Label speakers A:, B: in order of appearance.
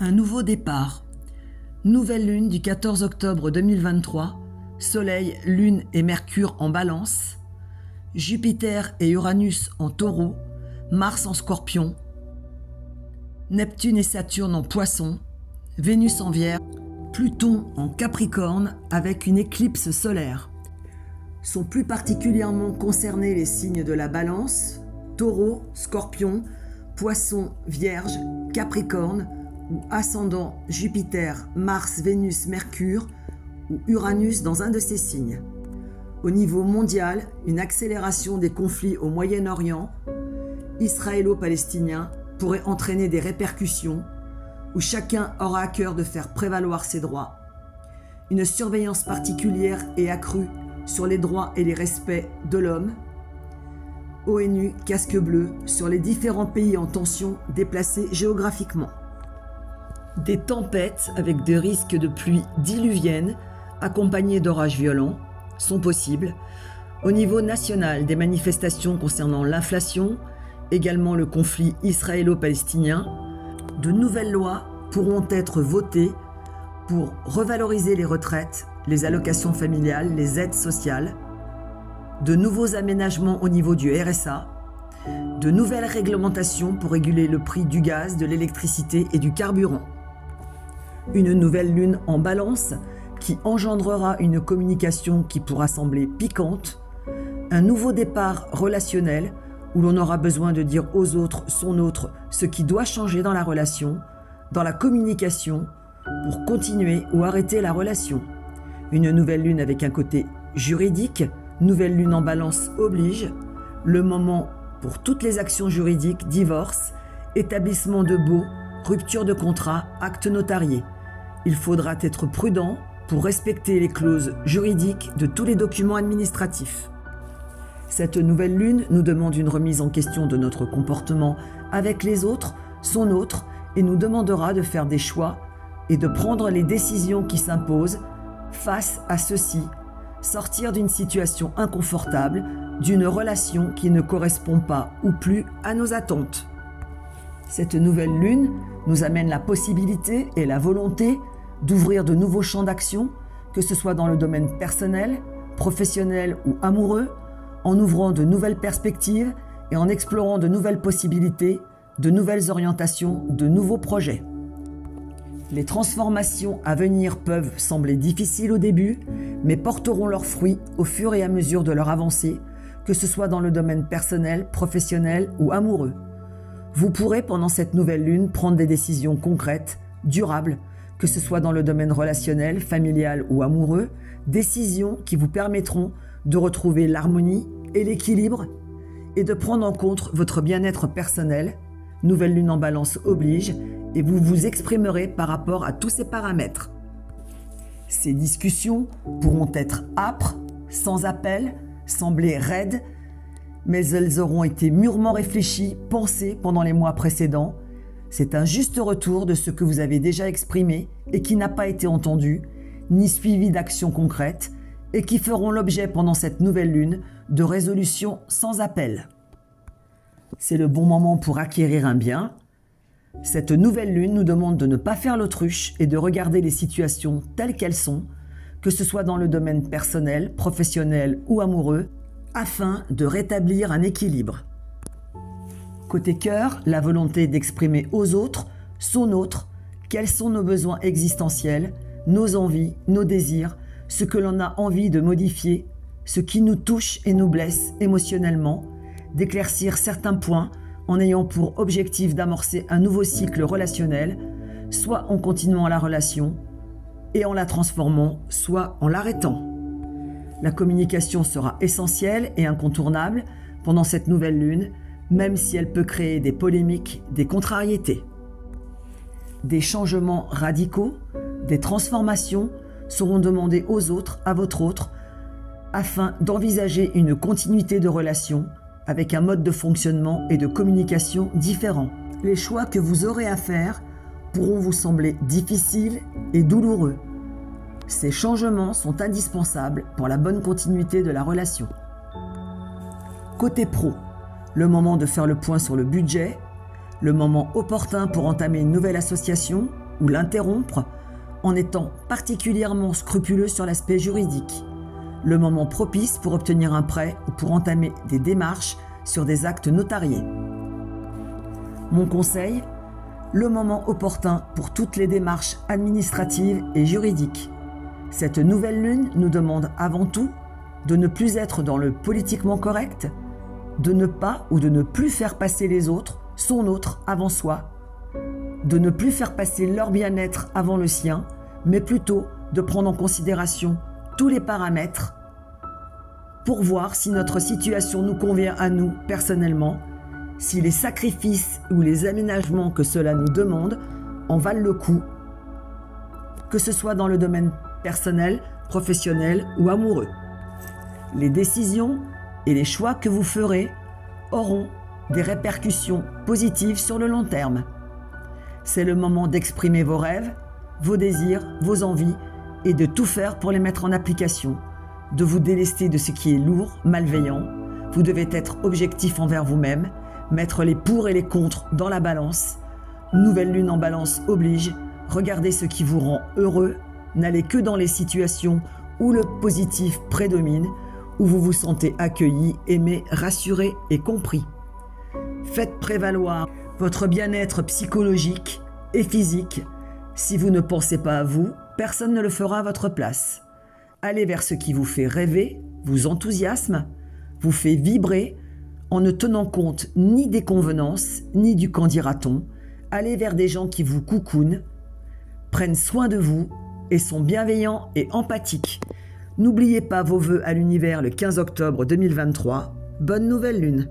A: Un nouveau départ. Nouvelle lune du 14 octobre 2023. Soleil, Lune et Mercure en balance. Jupiter et Uranus en taureau. Mars en scorpion. Neptune et Saturne en poisson. Vénus en vierge. Pluton en capricorne avec une éclipse solaire. Sont plus particulièrement concernés les signes de la balance, taureau, scorpion, poisson, vierge, capricorne, ou ascendant Jupiter, Mars, Vénus, Mercure ou Uranus dans un de ces signes. Au niveau mondial, une accélération des conflits au Moyen-Orient, israélo-palestinien, pourrait entraîner des répercussions où chacun aura à cœur de faire prévaloir ses droits. Une surveillance particulière est accrue sur les droits et les respects de l'homme. ONU casque bleu sur les différents pays en tension déplacés géographiquement. Des tempêtes avec des risques de pluie diluvienne accompagnés d'orages violents sont possibles. Au niveau national, des manifestations concernant l'inflation, également le conflit israélo-palestinien, de nouvelles lois pourront être votées pour revaloriser les retraites, les allocations familiales, les aides sociales, de nouveaux aménagements au niveau du RSA, de nouvelles réglementations pour réguler le prix du gaz, de l'électricité et du carburant une nouvelle lune en balance qui engendrera une communication qui pourra sembler piquante, un nouveau départ relationnel où l'on aura besoin de dire aux autres, son autre, ce qui doit changer dans la relation, dans la communication, pour continuer ou arrêter la relation. Une nouvelle lune avec un côté juridique, nouvelle lune en balance oblige, le moment pour toutes les actions juridiques, divorce, établissement de baux, rupture de contrat, acte notarié il faudra être prudent pour respecter les clauses juridiques de tous les documents administratifs. Cette nouvelle lune nous demande une remise en question de notre comportement avec les autres, son autre, et nous demandera de faire des choix et de prendre les décisions qui s'imposent face à ceci, sortir d'une situation inconfortable, d'une relation qui ne correspond pas ou plus à nos attentes. Cette nouvelle lune nous amène la possibilité et la volonté d'ouvrir de nouveaux champs d'action, que ce soit dans le domaine personnel, professionnel ou amoureux, en ouvrant de nouvelles perspectives et en explorant de nouvelles possibilités, de nouvelles orientations, de nouveaux projets. Les transformations à venir peuvent sembler difficiles au début, mais porteront leurs fruits au fur et à mesure de leur avancée, que ce soit dans le domaine personnel, professionnel ou amoureux. Vous pourrez pendant cette nouvelle lune prendre des décisions concrètes, durables, que ce soit dans le domaine relationnel, familial ou amoureux, décisions qui vous permettront de retrouver l'harmonie et l'équilibre et de prendre en compte votre bien-être personnel. Nouvelle lune en balance oblige et vous vous exprimerez par rapport à tous ces paramètres. Ces discussions pourront être âpres, sans appel, sembler raides, mais elles auront été mûrement réfléchies, pensées pendant les mois précédents c'est un juste retour de ce que vous avez déjà exprimé et qui n'a pas été entendu, ni suivi d'actions concrètes, et qui feront l'objet pendant cette nouvelle lune de résolutions sans appel. C'est le bon moment pour acquérir un bien. Cette nouvelle lune nous demande de ne pas faire l'autruche et de regarder les situations telles qu'elles sont, que ce soit dans le domaine personnel, professionnel ou amoureux, afin de rétablir un équilibre. Côté cœur, la volonté d'exprimer aux autres, son autre, quels sont nos besoins existentiels, nos envies, nos désirs, ce que l'on a envie de modifier, ce qui nous touche et nous blesse émotionnellement, d'éclaircir certains points en ayant pour objectif d'amorcer un nouveau cycle relationnel, soit en continuant la relation et en la transformant, soit en l'arrêtant. La communication sera essentielle et incontournable pendant cette nouvelle lune même si elle peut créer des polémiques, des contrariétés. Des changements radicaux, des transformations seront demandés aux autres, à votre autre, afin d'envisager une continuité de relation avec un mode de fonctionnement et de communication différent. Les choix que vous aurez à faire pourront vous sembler difficiles et douloureux. Ces changements sont indispensables pour la bonne continuité de la relation. Côté pro, le moment de faire le point sur le budget, le moment opportun pour entamer une nouvelle association, ou l'interrompre en étant particulièrement scrupuleux sur l'aspect juridique. Le moment propice pour obtenir un prêt ou pour entamer des démarches sur des actes notariés. Mon conseil, le moment opportun pour toutes les démarches administratives et juridiques. Cette nouvelle lune nous demande avant tout de ne plus être dans le politiquement correct, de ne pas ou de ne plus faire passer les autres, son autre, avant soi, de ne plus faire passer leur bien-être avant le sien, mais plutôt de prendre en considération tous les paramètres pour voir si notre situation nous convient à nous personnellement, si les sacrifices ou les aménagements que cela nous demande en valent le coup, que ce soit dans le domaine personnel, professionnel ou amoureux. Les décisions et les choix que vous ferez auront des répercussions positives sur le long terme. C'est le moment d'exprimer vos rêves, vos désirs, vos envies et de tout faire pour les mettre en application, de vous délester de ce qui est lourd, malveillant. Vous devez être objectif envers vous-même, mettre les pour et les contre dans la balance. Nouvelle lune en balance oblige, regardez ce qui vous rend heureux, n'allez que dans les situations où le positif prédomine, où vous vous sentez accueilli, aimé, rassuré et compris. Faites prévaloir votre bien-être psychologique et physique. Si vous ne pensez pas à vous, personne ne le fera à votre place. Allez vers ce qui vous fait rêver, vous enthousiasme, vous fait vibrer, en ne tenant compte ni des convenances, ni du qu'en dira-t-on. Allez vers des gens qui vous coucounent, prennent soin de vous et sont bienveillants et empathiques. N'oubliez pas vos vœux à l'univers le 15 octobre 2023. Bonne nouvelle lune